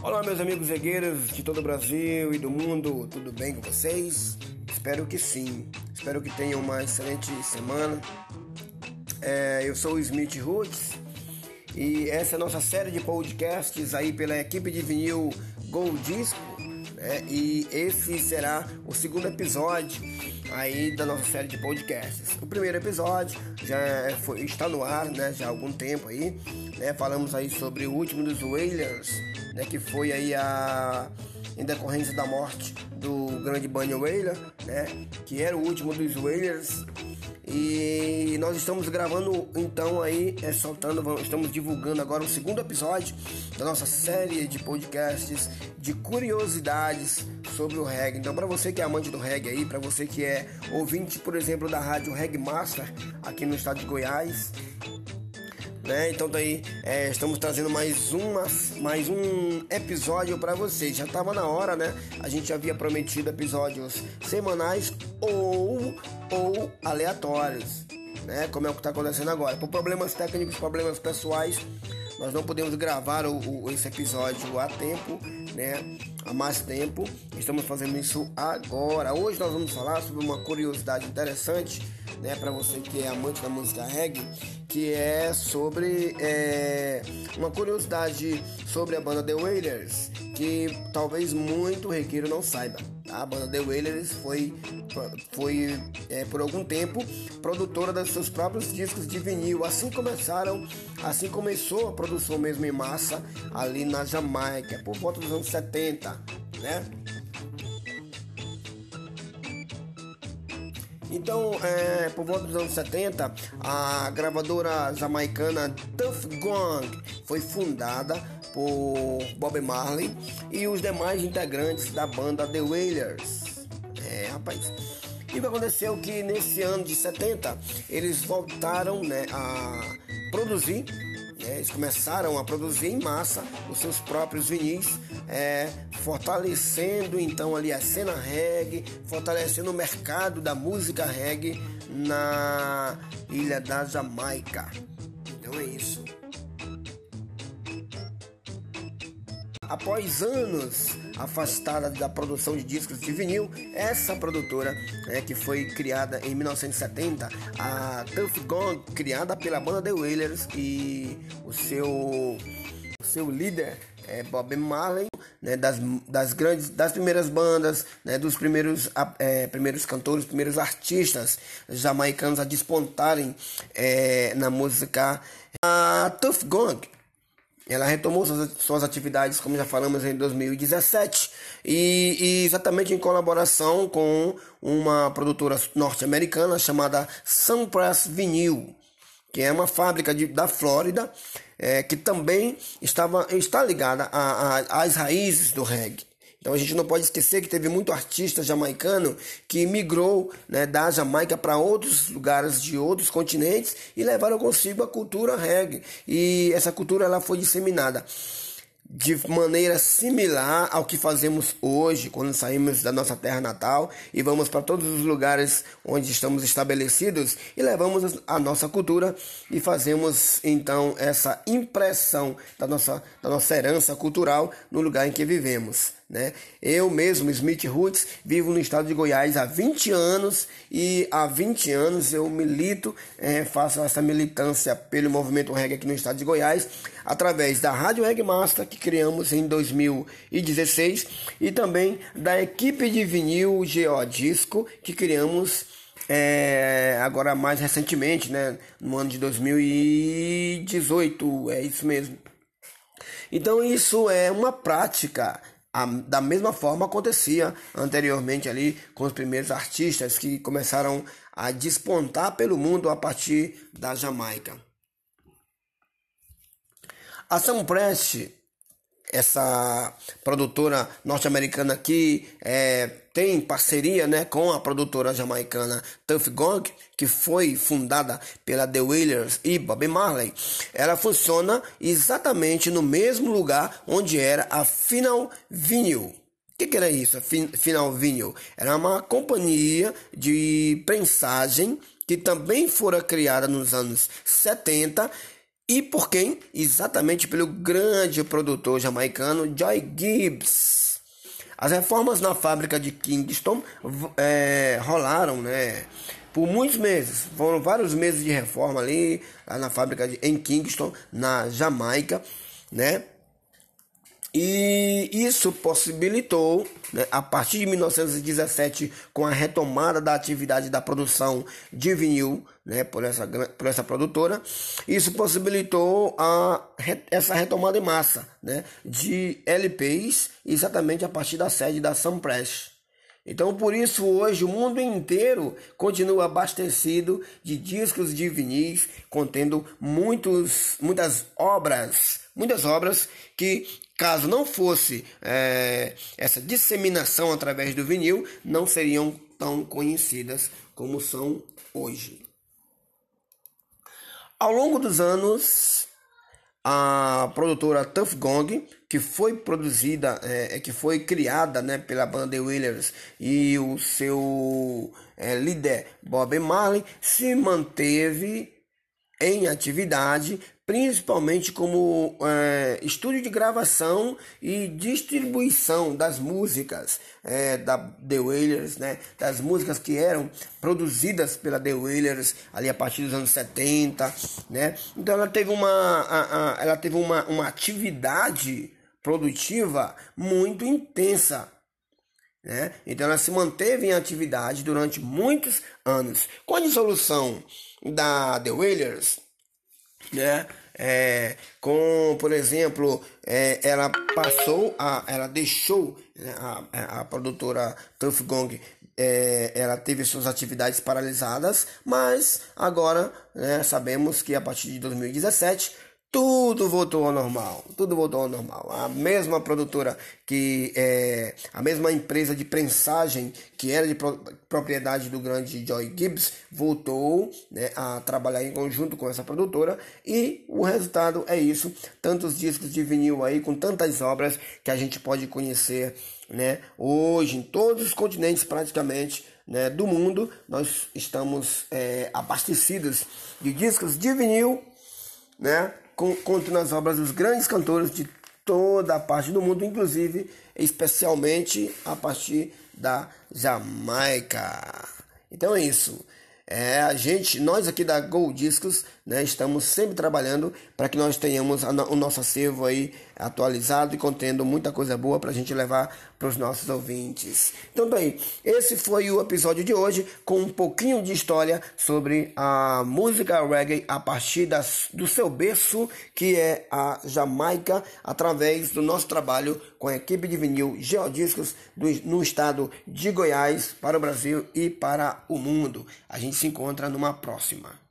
Olá, meus amigos regueiros de todo o Brasil e do mundo, tudo bem com vocês? Espero que sim. Espero que tenham uma excelente semana. É, eu sou o Smith Roots e essa é a nossa série de podcasts aí pela equipe de vinil Gold Disco. Né? E esse será o segundo episódio aí da nossa série de podcasts. O primeiro episódio já foi, está no ar, né? Já há algum tempo aí. Né? Falamos aí sobre o último dos Whalers né, que foi aí a em decorrência da morte do grande Bunny Whaler, né, que era o último dos Whalers. E nós estamos gravando então aí, é, soltando, estamos divulgando agora o segundo episódio da nossa série de podcasts de curiosidades sobre o reggae. Então, para você que é amante do reggae aí, para você que é ouvinte, por exemplo, da rádio Reggae Master aqui no estado de Goiás, né? Então daí é, estamos trazendo mais uma, mais um episódio para vocês. Já estava na hora, né? A gente havia prometido episódios semanais ou ou aleatórios, né? Como é o que está acontecendo agora. Por problemas técnicos, problemas pessoais, nós não podemos gravar o, o, esse episódio a tempo, né? Há mais tempo. Estamos fazendo isso agora. Hoje nós vamos falar sobre uma curiosidade interessante, né? Para você que é amante da música reggae que é sobre é, uma curiosidade sobre a banda The Wailers, que talvez muito requeiro não saiba. A banda The Wailers foi, foi é, por algum tempo produtora dos seus próprios discos de vinil. Assim começaram, assim começou a produção mesmo em massa ali na Jamaica, por volta dos anos 70, né? Então, é, por volta dos anos 70, a gravadora jamaicana Tuff Gong foi fundada por Bob Marley e os demais integrantes da banda The Wailers. É, rapaz. E aconteceu que nesse ano de 70 eles voltaram né, a produzir é, eles começaram a produzir em massa os seus próprios vinis, é, fortalecendo então ali a cena reggae, fortalecendo o mercado da música reggae na ilha da Jamaica. Então é isso. Após anos afastada da produção de discos de vinil, essa produtora, né, que foi criada em 1970, a Tuff Gong, criada pela banda The Wailers e o seu, o seu líder é Bob Marley, né, das, das grandes, das primeiras bandas, né, dos primeiros, é, primeiros cantores, primeiros artistas jamaicanos a despontarem é, na música. A Tuff Gong ela retomou suas, atividades, como já falamos, em 2017, e, e exatamente em colaboração com uma produtora norte-americana chamada Sunpress Vinyl, que é uma fábrica de, da Flórida, é, que também estava, está ligada às raízes do reggae. Então a gente não pode esquecer que teve muito artista jamaicano que migrou né, da Jamaica para outros lugares de outros continentes e levaram consigo a cultura reggae. E essa cultura ela foi disseminada de maneira similar ao que fazemos hoje quando saímos da nossa terra natal e vamos para todos os lugares onde estamos estabelecidos e levamos a nossa cultura e fazemos então essa impressão da nossa, da nossa herança cultural no lugar em que vivemos. Né? Eu mesmo, Smith Roots, vivo no estado de Goiás há 20 anos e há 20 anos eu milito, é, faço essa militância pelo movimento reggae aqui no estado de Goiás, através da Rádio Reggae Master, que criamos em 2016, e também da equipe de vinil Geodisco, que criamos é, agora mais recentemente, né, no ano de 2018, é isso mesmo. Então isso é uma prática a, da mesma forma acontecia anteriormente ali com os primeiros artistas que começaram a despontar pelo mundo a partir da Jamaica. A Sam Prest essa produtora norte-americana que é, tem parceria né, com a produtora jamaicana Tuff Gong, que foi fundada pela The Wailers e Bob Marley, ela funciona exatamente no mesmo lugar onde era a Final Vinyl. O que, que, era isso, a Final Vinyl? Era uma companhia de prensagem que também fora criada nos anos 70 E por quem? Exatamente pelo grande produtor jamaicano Joy Gibbs. As reformas na fábrica de Kingston é, rolaram, né? Por muitos meses, foram vários meses de reforma ali na fábrica de, em Kingston, na Jamaica, né? E isso possibilitou, né, a partir de 1917, com a retomada da atividade da produção de vinil né, por, essa, por essa produtora, isso possibilitou a, essa retomada em massa né, de LPs, exatamente a partir da sede da Sunpress. Então, por isso, hoje o mundo inteiro continua abastecido de discos de vinis contendo muitos, muitas obras, muitas obras que, caso não fosse é, essa disseminação através do vinil, não seriam tão conhecidas como são hoje. Ao longo dos anos, a produtora Tough Gong, que foi produzida, é, é, que foi criada né, pela banda The Willers e o seu é, líder Bob Marley, se manteve em atividade, principalmente como é, estúdio de gravação e distribuição das músicas é, da The Wailers, né, das músicas que eram produzidas pela The Wailers ali a partir dos anos 70, né? Então ela teve uma, a, a, ela teve uma, uma atividade produtiva muito intensa. Né? Então ela se manteve em atividade durante muitos anos. Com a dissolução da The Wailers, né? É, com, por exemplo, é, ela passou a, ela deixou né, a, a produtora Tuff Gong, é, ela teve suas atividades paralisadas, mas agora né, sabemos que a partir de 2017 tudo voltou ao normal, tudo voltou ao normal. A mesma produtora que é a mesma empresa de prensagem que era de pro, propriedade do grande Joy Gibbs voltou né, a trabalhar em conjunto com essa produtora e o resultado é isso, tantos discos de vinil aí com tantas obras que a gente pode conhecer, né? Hoje em todos os continentes praticamente né, do mundo nós estamos é, abastecidos de discos de vinil, né? Contando as obras dos grandes cantores de toda a parte do mundo, inclusive, especialmente a partir da Jamaica. Então é isso. É, a gente, nós aqui da Gold Discos, né, estamos sempre trabalhando para que nós tenhamos o nosso acervo aí atualizado e contendo muita coisa boa para a gente levar para os nossos ouvintes. Então, bem, esse foi o episódio de hoje com um pouquinho de história sobre a música reggae a partir das, do seu berço, que é a Jamaica, através do nosso trabalho com a equipe de vinil Geodiscos do, no estado de Goiás, para o Brasil e para o mundo. A gente se encontra numa próxima.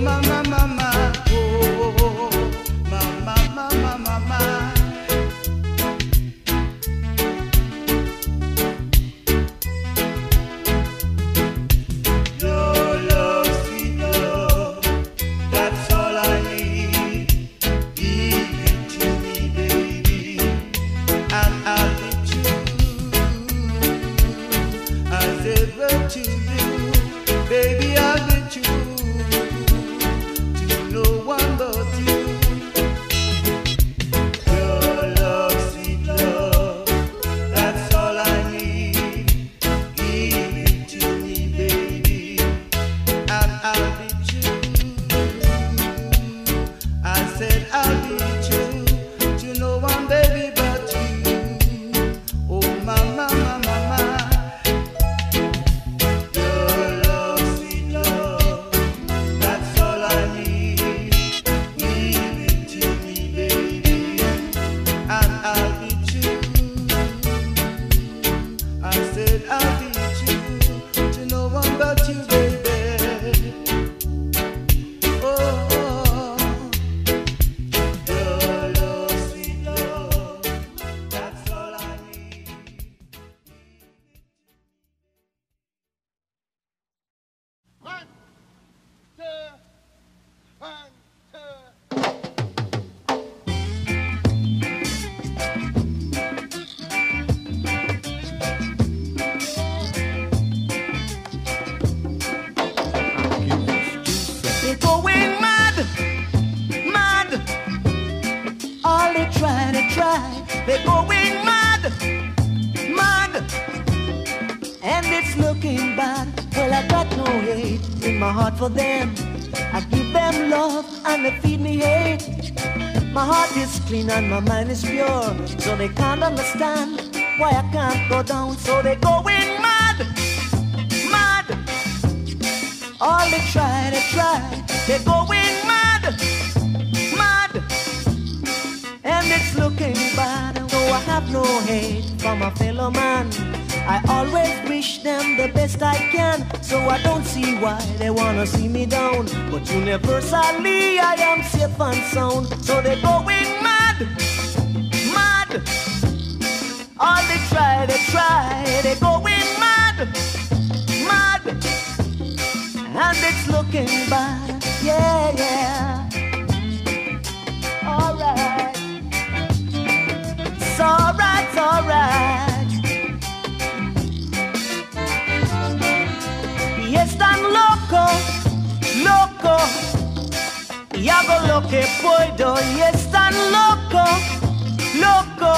mama. all they try to try, they're going mad, mad. And it's looking bad. Well, I got no hate in my heart for them. I give them love and they feed me hate. My heart is clean and my mind is pure, so they can't understand why I can't go down. So they're going mad, mad. All they try to try, they're going mad. Hate for my fellow man. I always wish them the best I can, so I don't see why they wanna see me down. But universally, I am safe and sound, so they're going mad. Mad. All they try, they try, they're going mad, mad. And it's looking bad, yeah, yeah. Y hago lo que puedo y es tan loco, loco.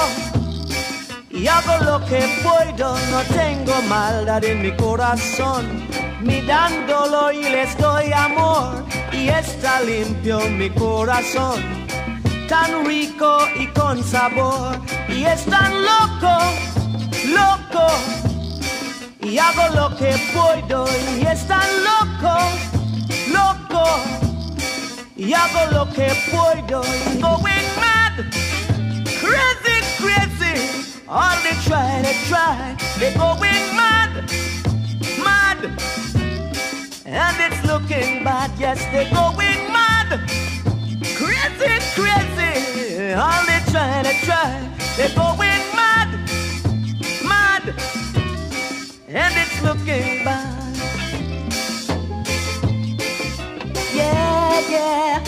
Y hago lo que puedo, no tengo maldad en mi corazón. Mirándolo y les doy amor y está limpio mi corazón. Tan rico y con sabor y es tan loco, loco. Y hago lo que puedo y es tan loco, loco y hago lo que puedo. Going mad, crazy, crazy. All they try, they try. They're going mad, mad. And it's looking bad, yes, they're going mad. Crazy, crazy. All they try, they try. They're going yeah.